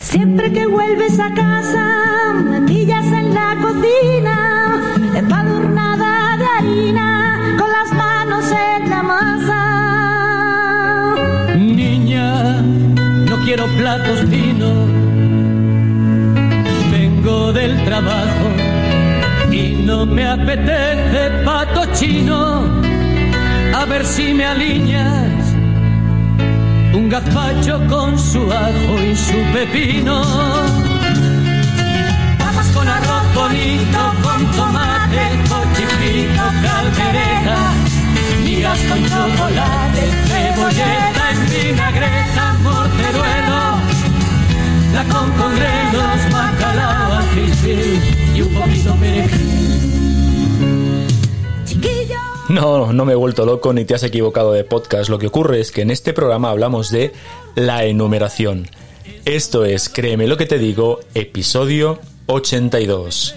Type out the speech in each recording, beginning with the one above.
Siempre que vuelves a casa, me pillas en la cocina, empadurnada de harina, con las manos en la masa. Niña, no quiero platos finos, vengo del trabajo y no me apetece pato chino, a ver si me alineas un gazpacho con su ajo y su pepino. Papas con arroz bonito, con tomate, cochifrito, caldereta, migas con chocolate, cebolleta, espinagreta, morteruelo, la con congrelos, bacalao, ají y un poquito perejil. No, no me he vuelto loco ni te has equivocado de podcast. Lo que ocurre es que en este programa hablamos de la enumeración. Esto es, créeme lo que te digo, episodio 82.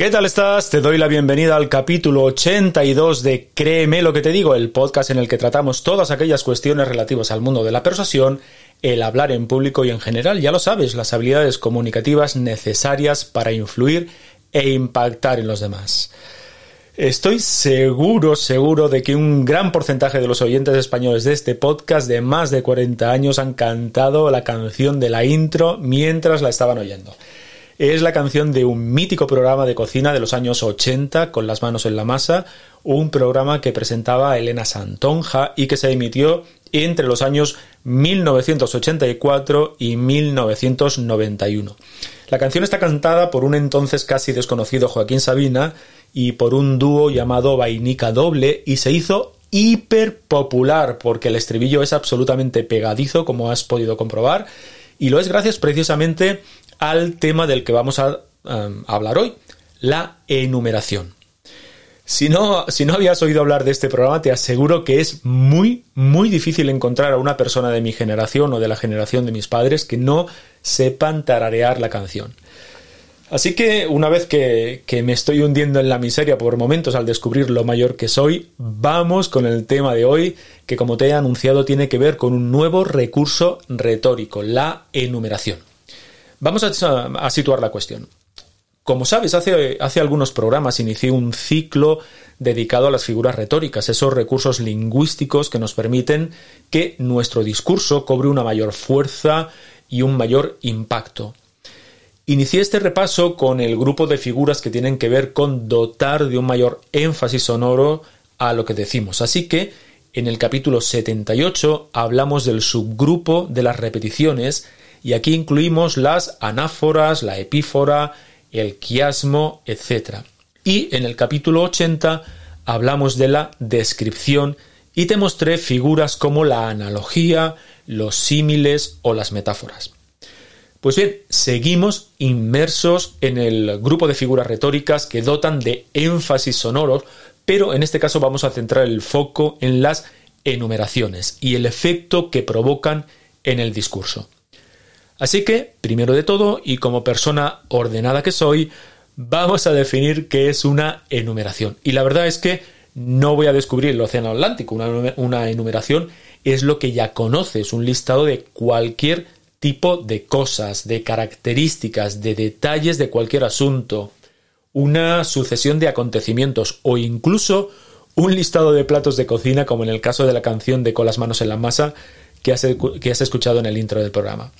¿Qué tal estás? Te doy la bienvenida al capítulo 82 de Créeme lo que te digo, el podcast en el que tratamos todas aquellas cuestiones relativas al mundo de la persuasión, el hablar en público y en general, ya lo sabes, las habilidades comunicativas necesarias para influir e impactar en los demás. Estoy seguro, seguro de que un gran porcentaje de los oyentes españoles de este podcast de más de 40 años han cantado la canción de la intro mientras la estaban oyendo. Es la canción de un mítico programa de cocina de los años 80, Con las manos en la masa, un programa que presentaba Elena Santonja y que se emitió entre los años 1984 y 1991. La canción está cantada por un entonces casi desconocido Joaquín Sabina y por un dúo llamado Vainica Doble y se hizo hiper popular porque el estribillo es absolutamente pegadizo como has podido comprobar y lo es gracias precisamente al tema del que vamos a um, hablar hoy, la enumeración. Si no, si no habías oído hablar de este programa, te aseguro que es muy, muy difícil encontrar a una persona de mi generación o de la generación de mis padres que no sepan tararear la canción. Así que una vez que, me estoy hundiendo en la miseria por momentos al descubrir lo mayor que soy, vamos con el tema de hoy, que como te he anunciado tiene que ver con un nuevo recurso retórico, la enumeración. Vamos a, situar la cuestión. Como sabes, hace, hace, algunos programas inicié un ciclo dedicado a las figuras retóricas, esos recursos lingüísticos que nos permiten que nuestro discurso cobre una mayor fuerza y un mayor impacto. Inicié este repaso con el grupo de figuras que tienen que ver con dotar de un mayor énfasis sonoro a lo que decimos. Así que en el capítulo 78 hablamos del subgrupo de las repeticiones y aquí incluimos las anáforas, la epífora, el quiasmo, etc. Y en el capítulo 80 hablamos de la descripción y te mostré figuras como la analogía, los símiles o las metáforas. Pues bien, seguimos inmersos en el grupo de figuras retóricas que dotan de énfasis sonoros, pero en este caso vamos a centrar el foco en las enumeraciones y el efecto que provocan en el discurso. Así que, primero de todo, y como persona ordenada que soy, vamos a definir qué es una enumeración. Y la verdad es que no voy a descubrir el Océano Atlántico. Una, enumeración es lo que ya conoces, un listado de cualquier tipo de cosas, de características, de detalles de cualquier asunto, una sucesión de acontecimientos o incluso un listado de platos de cocina como en el caso de la canción de Con las manos en la masa que has, escuchado en el intro del programa.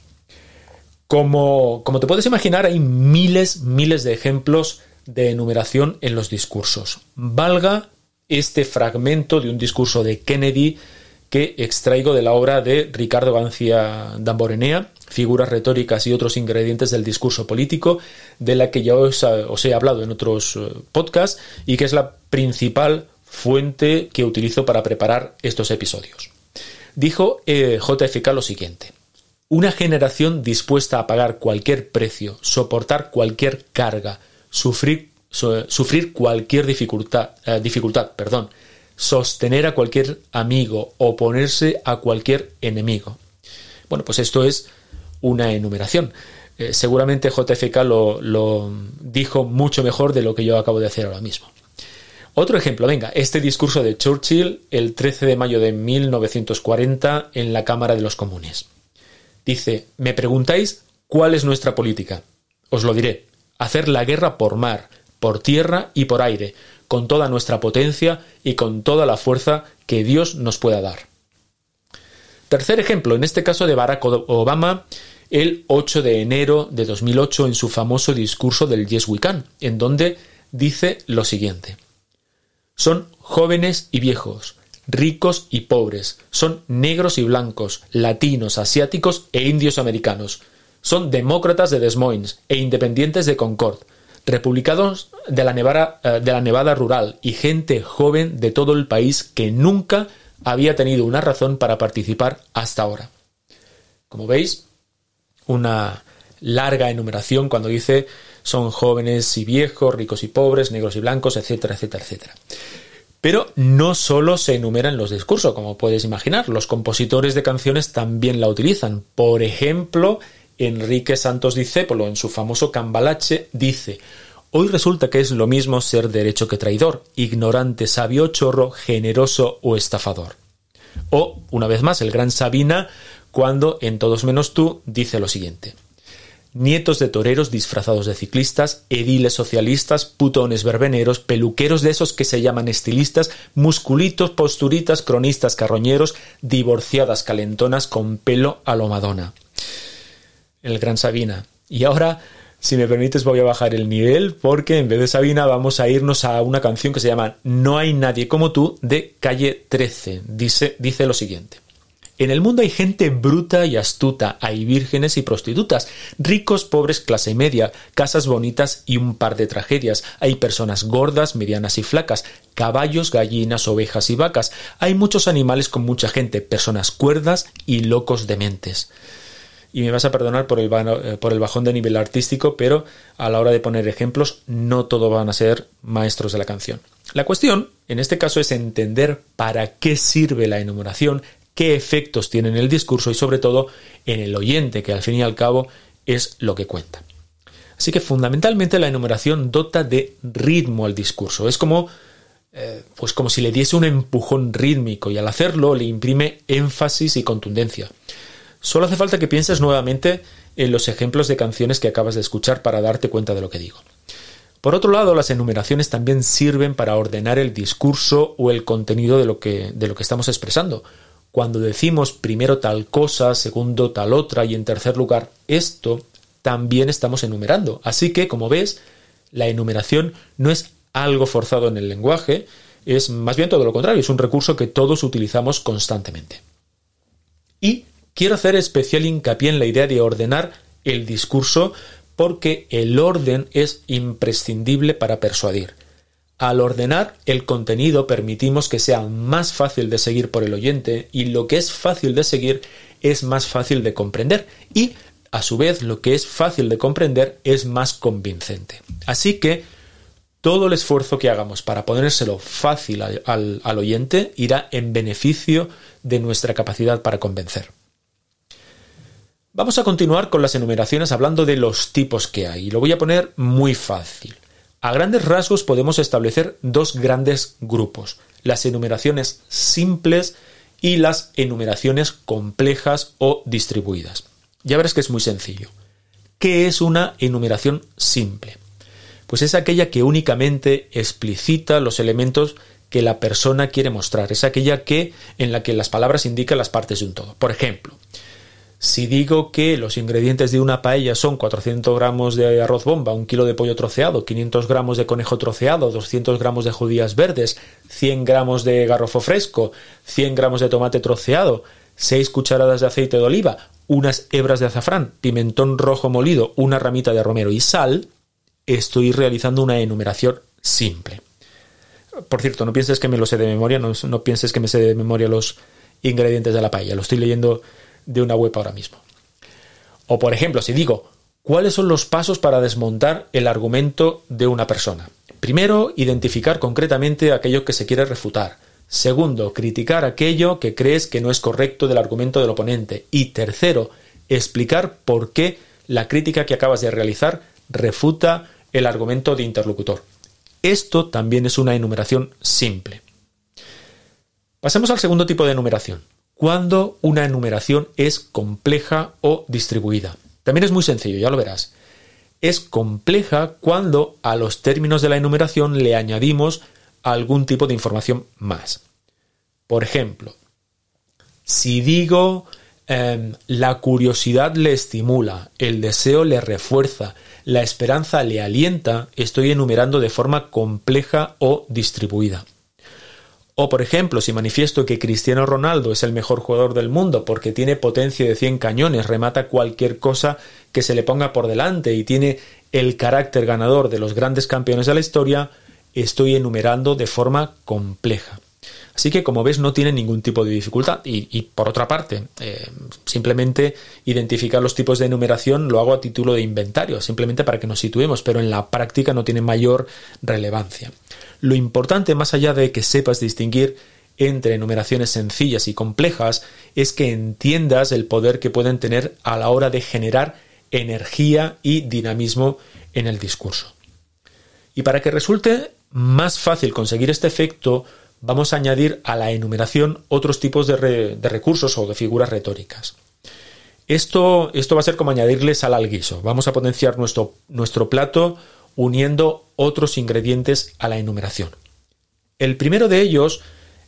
Como, como te puedes imaginar, hay miles, miles de ejemplos de enumeración en los discursos. Valga este fragmento de un discurso de Kennedy que extraigo de la obra de Ricardo García Damborenea, Figuras retóricas y otros ingredientes del discurso político, de la que ya os, he hablado en otros eh, podcasts y que es la principal fuente que utilizo para preparar estos episodios. Dijo eh, JFK lo siguiente. Una generación dispuesta a pagar cualquier precio, soportar cualquier carga, sufrir, cualquier dificultad, eh, dificultad perdón, sostener a cualquier amigo, oponerse a cualquier enemigo. Bueno, pues esto es una enumeración. Eh, seguramente JFK lo dijo mucho mejor de lo que yo acabo de hacer ahora mismo. Otro ejemplo, venga, este discurso de Churchill el 13 de mayo de 1940 en la Cámara de los Comunes. Dice, me preguntáis cuál es nuestra política. Os lo diré, hacer la guerra por mar, por tierra y por aire, con toda nuestra potencia y con toda la fuerza que Dios nos pueda dar. Tercer ejemplo, en este caso de Barack Obama, el 8 de enero de 2008 en su famoso discurso del Yes We Can, en donde dice lo siguiente. Son jóvenes y viejos, ricos y pobres, son negros y blancos, latinos, asiáticos e indios americanos. Son demócratas de Des Moines e independientes de Concord, republicanos de la, Nevada, eh, de la Nevada rural y gente joven de todo el país que nunca había tenido una razón para participar hasta ahora. Como veis, una larga enumeración cuando dice son jóvenes y viejos, ricos y pobres, negros y blancos, etcétera, etcétera, etcétera. Pero no solo se enumeran los discursos, como puedes imaginar, los compositores de canciones también la utilizan. Por ejemplo, Enrique Santos Discépolo, en su famoso Cambalache, dice Hoy resulta que es lo mismo ser derecho que traidor, ignorante, sabio, chorro, generoso o estafador. O, una vez más, el gran Sabina, cuando en Todos menos tú dice lo siguiente nietos de toreros disfrazados de ciclistas, ediles socialistas, putones verbeneros, peluqueros de esos que se llaman estilistas, musculitos, posturitas, cronistas carroñeros, divorciadas calentonas con pelo a lo Madonna. El gran Sabina. Y ahora, si me permites, voy a bajar el nivel porque en vez de Sabina vamos a irnos a una canción que se llama No hay nadie como tú de calle 13. Dice, dice lo siguiente. En el mundo hay gente bruta y astuta, hay vírgenes y prostitutas, ricos, pobres, clase media, casas bonitas y un par de tragedias, hay personas gordas, medianas y flacas, caballos, gallinas, ovejas y vacas, hay muchos animales con mucha gente, personas cuerdas y locos dementes. Y me vas a perdonar por el, eh, por el bajón de nivel artístico, pero a la hora de poner ejemplos no todo van a ser maestros de la canción. La cuestión, en este caso, es entender para qué sirve la enumeración, qué efectos tiene en el discurso y sobre todo en el oyente, que al fin y al cabo es lo que cuenta. Así que fundamentalmente la enumeración dota de ritmo al discurso. Es como, eh, pues como si le diese un empujón rítmico y al hacerlo le imprime énfasis y contundencia. Solo hace falta que pienses nuevamente en los ejemplos de canciones que acabas de escuchar para darte cuenta de lo que digo. Por otro lado, las enumeraciones también sirven para ordenar el discurso o el contenido de lo que, de lo que estamos expresando cuando decimos primero tal cosa, segundo tal otra y en tercer lugar esto, también estamos enumerando. Así que, como ves, la enumeración no es algo forzado en el lenguaje, es más bien todo lo contrario, es un recurso que todos utilizamos constantemente. Y quiero hacer especial hincapié en la idea de ordenar el discurso porque el orden es imprescindible para persuadir. Al ordenar el contenido permitimos que sea más fácil de seguir por el oyente y lo que es fácil de seguir es más fácil de comprender y, a su vez, lo que es fácil de comprender es más convincente. Así que todo el esfuerzo que hagamos para ponérselo fácil al, al oyente irá en beneficio de nuestra capacidad para convencer. Vamos a continuar con las enumeraciones hablando de los tipos que hay. Lo voy a poner muy fácil. A grandes rasgos podemos establecer dos grandes grupos, las enumeraciones simples y las enumeraciones complejas o distribuidas. Ya verás que es muy sencillo. ¿Qué es una enumeración simple? Pues es aquella que únicamente explicita los elementos que la persona quiere mostrar, es aquella que en la que las palabras indican las partes de un todo. Por ejemplo, si digo que los ingredientes de una paella son 400 gramos de arroz bomba, un kilo de pollo troceado, 500 gramos de conejo troceado, 200 gramos de judías verdes, 100 gramos de garrofo fresco, 100 gramos de tomate troceado, 6 cucharadas de aceite de oliva, unas hebras de azafrán, pimentón rojo molido, una ramita de romero y sal, estoy realizando una enumeración simple. Por cierto, no pienses que me lo sé de memoria, no, no pienses que me sé de memoria los ingredientes de la paella, lo estoy leyendo de una web ahora mismo. O por ejemplo, si digo, ¿cuáles son los pasos para desmontar el argumento de una persona? Primero, identificar concretamente aquello que se quiere refutar. Segundo, criticar aquello que crees que no es correcto del argumento del oponente. Y tercero, explicar por qué la crítica que acabas de realizar refuta el argumento de interlocutor. Esto también es una enumeración simple. Pasemos al segundo tipo de enumeración, cuando una enumeración es compleja o distribuida. También es muy sencillo, ya lo verás. Es compleja cuando a los términos de la enumeración le añadimos algún tipo de información más. Por ejemplo, si digo em, la curiosidad le estimula, el deseo le refuerza, la esperanza le alienta, estoy enumerando de forma compleja o distribuida. O, por ejemplo, si manifiesto que Cristiano Ronaldo es el mejor jugador del mundo porque tiene potencia de 100 cañones, remata cualquier cosa que se le ponga por delante y tiene el carácter ganador de los grandes campeones de la historia, estoy enumerando de forma compleja. Así que, como ves, no tiene ningún tipo de dificultad. Y, por otra parte, eh, simplemente identificar los tipos de enumeración lo hago a título de inventario, simplemente para que nos situemos, pero en la práctica no tiene mayor relevancia. Lo importante, más allá de que sepas distinguir entre enumeraciones sencillas y complejas, es que entiendas el poder que pueden tener a la hora de generar energía y dinamismo en el discurso. Y para que resulte más fácil conseguir este efecto, vamos a añadir a la enumeración otros tipos de, recursos o de figuras retóricas. Esto, esto, va a ser como añadirle sal al guiso. Vamos a potenciar nuestro, nuestro plato uniendo otros ingredientes a la enumeración. El primero de ellos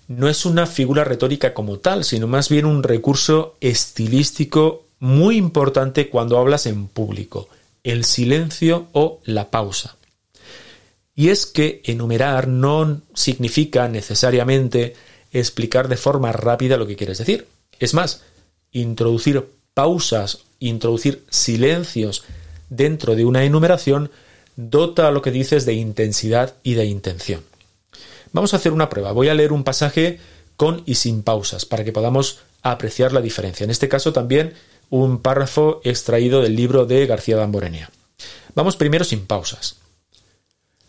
no es una figura retórica como tal, sino más bien un recurso estilístico muy importante cuando hablas en público, el silencio o la pausa. Y es que enumerar no significa necesariamente explicar de forma rápida lo que quieres decir. Es más, introducir pausas, introducir silencios dentro de una enumeración dota a lo que dices de intensidad y de intención. Vamos a hacer una prueba. Voy a leer un pasaje con y sin pausas para que podamos apreciar la diferencia. En este caso también un párrafo extraído del libro de García Damborenea. Vamos primero sin pausas.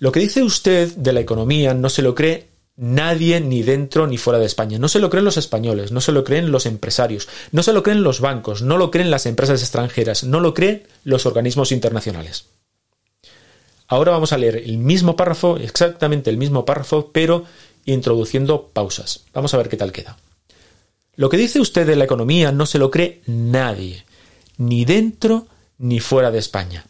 Lo que dice usted de la economía no se lo cree nadie ni dentro ni fuera de España. No se lo creen los españoles, no se lo creen los empresarios, no se lo creen los bancos, no lo creen las empresas extranjeras, no lo creen los organismos internacionales. Ahora vamos a leer el mismo párrafo, exactamente el mismo párrafo, pero introduciendo pausas. Vamos a ver qué tal queda. Lo que dice usted de la economía no se lo cree nadie, ni dentro ni fuera de España.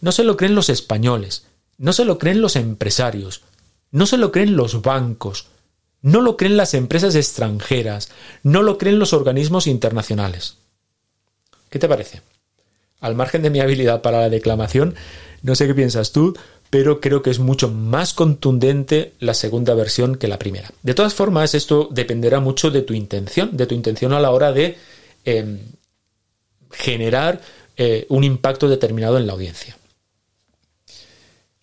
No se lo creen los españoles, no se lo creen los empresarios, no se lo creen los bancos, no lo creen las empresas extranjeras, no lo creen los organismos internacionales. ¿Qué te parece? Al margen de mi habilidad para la declamación, no sé qué piensas tú, pero creo que es mucho más contundente la segunda versión que la primera. De todas formas, esto dependerá mucho de tu intención, de tu intención a la hora de em, generar eh, un impacto determinado en la audiencia.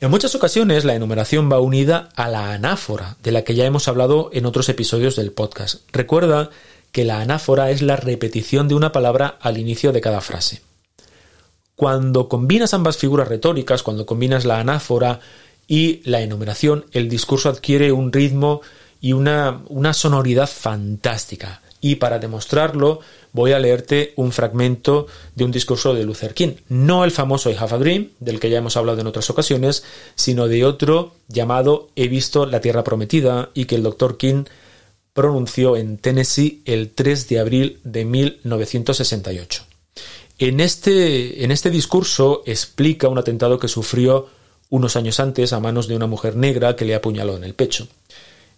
En muchas ocasiones la enumeración va unida a la anáfora, de la que ya hemos hablado en otros episodios del podcast. Recuerda que la anáfora es la repetición de una palabra al inicio de cada frase. Cuando combinas ambas figuras retóricas, cuando combinas la anáfora y la enumeración, el discurso adquiere un ritmo y una, sonoridad fantástica. Y para demostrarlo, voy a leerte un fragmento de un discurso de Luther King. No el famoso I Have a Dream, del que ya hemos hablado en otras ocasiones, sino de otro llamado He visto la Tierra Prometida y que el doctor King pronunció en Tennessee el 3 de abril de 1968. En este, en este discurso explica un atentado que sufrió unos años antes a manos de una mujer negra que le apuñaló en el pecho.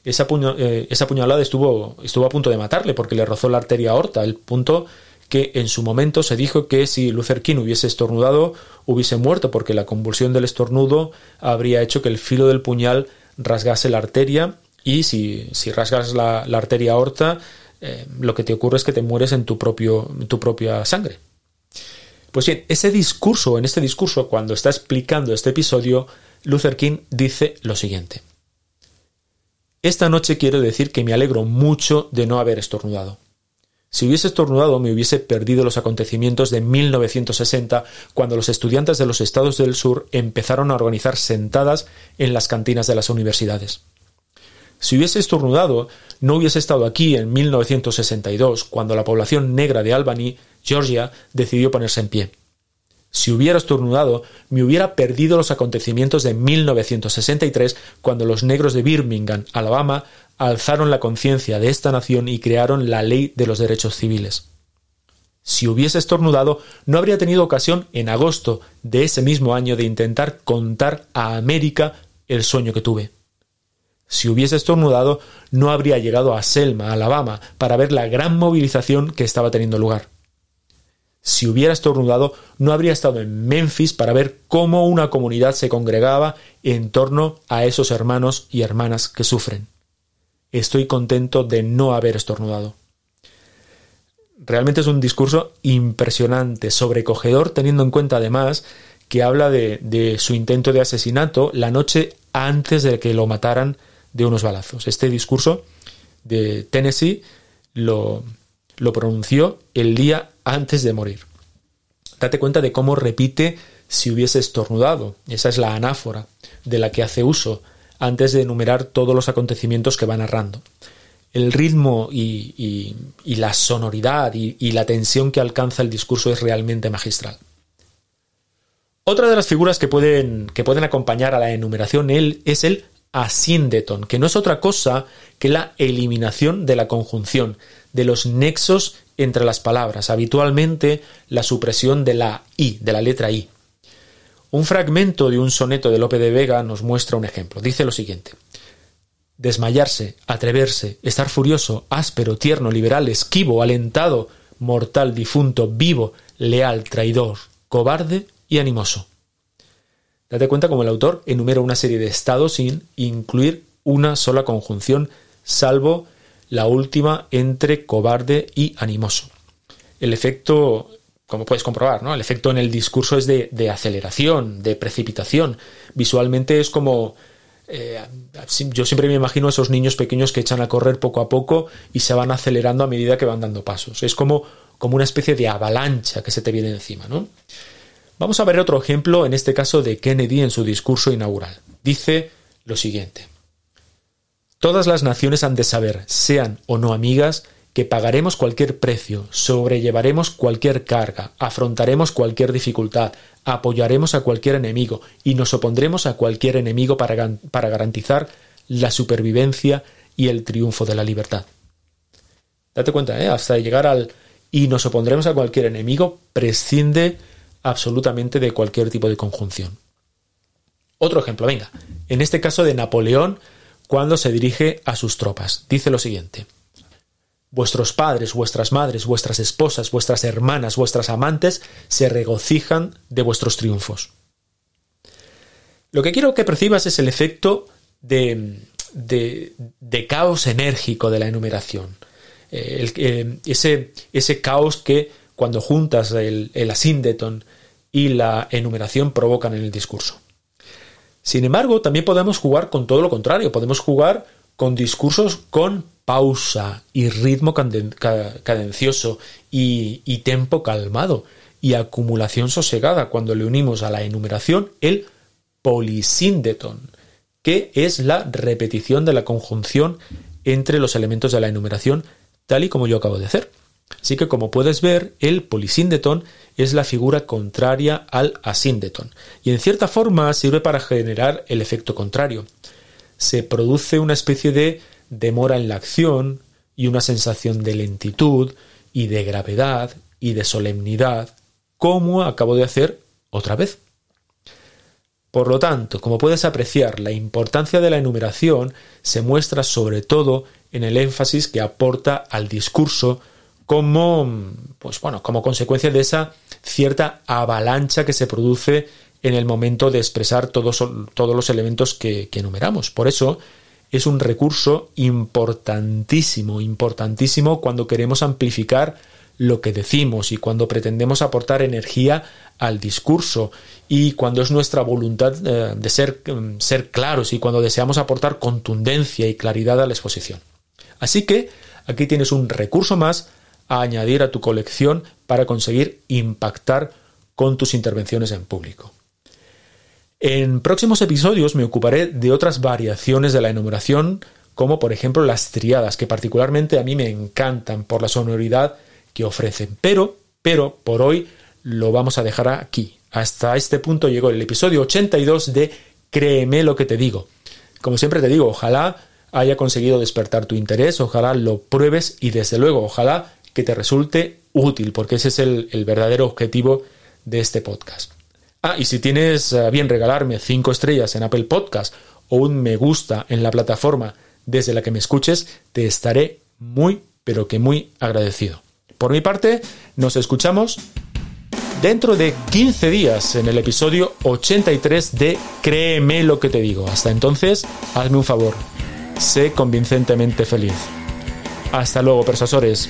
Esa, eh, esa puñalada estuvo, a punto de matarle porque le rozó la arteria aorta, el punto que en su momento se dijo que si Luther King hubiese estornudado hubiese muerto porque la convulsión del estornudo habría hecho que el filo del puñal rasgase la arteria y si, rasgas la, arteria aorta eh, lo que te ocurre es que te mueres en tu, en tu propia sangre. Pues bien, ese discurso, en este discurso, cuando está explicando este episodio, Luther King dice lo siguiente. Esta noche quiero decir que me alegro mucho de no haber estornudado. Si hubiese estornudado me hubiese perdido los acontecimientos de 1960, cuando los estudiantes de los estados del sur empezaron a organizar sentadas en las cantinas de las universidades. Si hubiese estornudado, no hubiese estado aquí en 1962, cuando la población negra de Albany Georgia decidió ponerse en pie. Si hubiera estornudado, me hubiera perdido los acontecimientos de 1963, cuando los negros de Birmingham, Alabama, alzaron la conciencia de esta nación y crearon la ley de los derechos civiles. Si hubiese estornudado, no habría tenido ocasión en agosto de ese mismo año de intentar contar a América el sueño que tuve. Si hubiese estornudado, no habría llegado a Selma, Alabama, para ver la gran movilización que estaba teniendo lugar. Si hubiera estornudado, no habría estado en Memphis para ver cómo una comunidad se congregaba en torno a esos hermanos y hermanas que sufren. Estoy contento de no haber estornudado. Realmente es un discurso impresionante, sobrecogedor, teniendo en cuenta además que habla de, su intento de asesinato la noche antes de que lo mataran de unos balazos. Este discurso de Tennessee lo, lo pronunció el día antes de morir. Date cuenta de cómo repite si hubiese estornudado. Esa es la anáfora de la que hace uso antes de enumerar todos los acontecimientos que va narrando. El ritmo y, la sonoridad y, la tensión que alcanza el discurso es realmente magistral. Otra de las figuras que pueden, que pueden acompañar a la enumeración él, es el asíndeton, que no es otra cosa que la eliminación de la conjunción, de los nexos entre las palabras, habitualmente la supresión de la i, de la letra i. Un fragmento de un soneto de Lope de Vega nos muestra un ejemplo. Dice lo siguiente: Desmayarse, atreverse, estar furioso, áspero, tierno, liberal, esquivo, alentado, mortal, difunto, vivo, leal, traidor, cobarde y animoso. Date cuenta como el autor enumera una serie de estados sin incluir una sola conjunción, salvo la última entre cobarde y animoso. El efecto, como puedes comprobar, ¿no? El efecto en el discurso es de, aceleración, de precipitación. Visualmente es como eh, yo siempre me imagino esos niños pequeños que echan a correr poco a poco y se van acelerando a medida que van dando pasos. Es como, como una especie de avalancha que se te viene encima, ¿no? Vamos a ver otro ejemplo, en este caso de Kennedy en su discurso inaugural. Dice lo siguiente. Todas las naciones han de saber, sean o no amigas, que pagaremos cualquier precio, sobrellevaremos cualquier carga, afrontaremos cualquier dificultad, apoyaremos a cualquier enemigo y nos opondremos a cualquier enemigo para, para garantizar la supervivencia y el triunfo de la libertad. Date cuenta, ¿eh? hasta llegar al y nos opondremos a cualquier enemigo, prescinde absolutamente de cualquier tipo de conjunción. Otro ejemplo, venga, en este caso de Napoleón cuando se dirige a sus tropas. Dice lo siguiente. Vuestros padres, vuestras madres, vuestras esposas, vuestras hermanas, vuestras amantes se regocijan de vuestros triunfos. Lo que quiero que percibas es el efecto de, de, caos enérgico de la enumeración. Eh, eh, ese, ese, caos que cuando juntas el, el asíndeton y la enumeración provocan en el discurso. Sin embargo, también podemos jugar con todo lo contrario, podemos jugar con discursos con pausa y ritmo cadencioso y, y tempo calmado y acumulación sosegada cuando le unimos a la enumeración el polisíndeton, que es la repetición de la conjunción entre los elementos de la enumeración, tal y como yo acabo de hacer. Así que como puedes ver, el polisíndeton es la figura contraria al asíndeton, y en cierta forma sirve para generar el efecto contrario. Se produce una especie de demora en la acción y una sensación de lentitud y de gravedad y de solemnidad, como acabo de hacer otra vez. Por lo tanto, como puedes apreciar, la importancia de la enumeración se muestra sobre todo en el énfasis que aporta al discurso como, pues bueno, como consecuencia de esa cierta avalancha que se produce en el momento de expresar todos, todos los elementos que, enumeramos. Por eso, es un recurso importantísimo, importantísimo cuando queremos amplificar lo que decimos y cuando pretendemos aportar energía al discurso y cuando es nuestra voluntad eh, de ser, mm, ser claros y cuando deseamos aportar contundencia y claridad a la exposición. Así que aquí tienes un recurso más a añadir a tu colección para conseguir impactar con tus intervenciones en público. En próximos episodios me ocuparé de otras variaciones de la enumeración, como por ejemplo las triadas, que particularmente a mí me encantan por la sonoridad que ofrecen. Pero, pero, por hoy lo vamos a dejar aquí. Hasta este punto llegó el episodio 82 de Créeme lo que te digo. Como siempre te digo, ojalá haya conseguido despertar tu interés, ojalá lo pruebes y desde luego, ojalá que te resulte útil, porque ese es el, el verdadero objetivo de este podcast. Ah, y si tienes eh, bien regalarme cinco estrellas en Apple Podcast o un me gusta en la plataforma desde la que me escuches, te estaré muy, pero que muy agradecido. Por mi parte, nos escuchamos dentro de 15 días en el episodio 83 de Créeme lo que te digo. Hasta entonces, hazme un favor. Sé convincentemente feliz. Hasta luego, persuasores.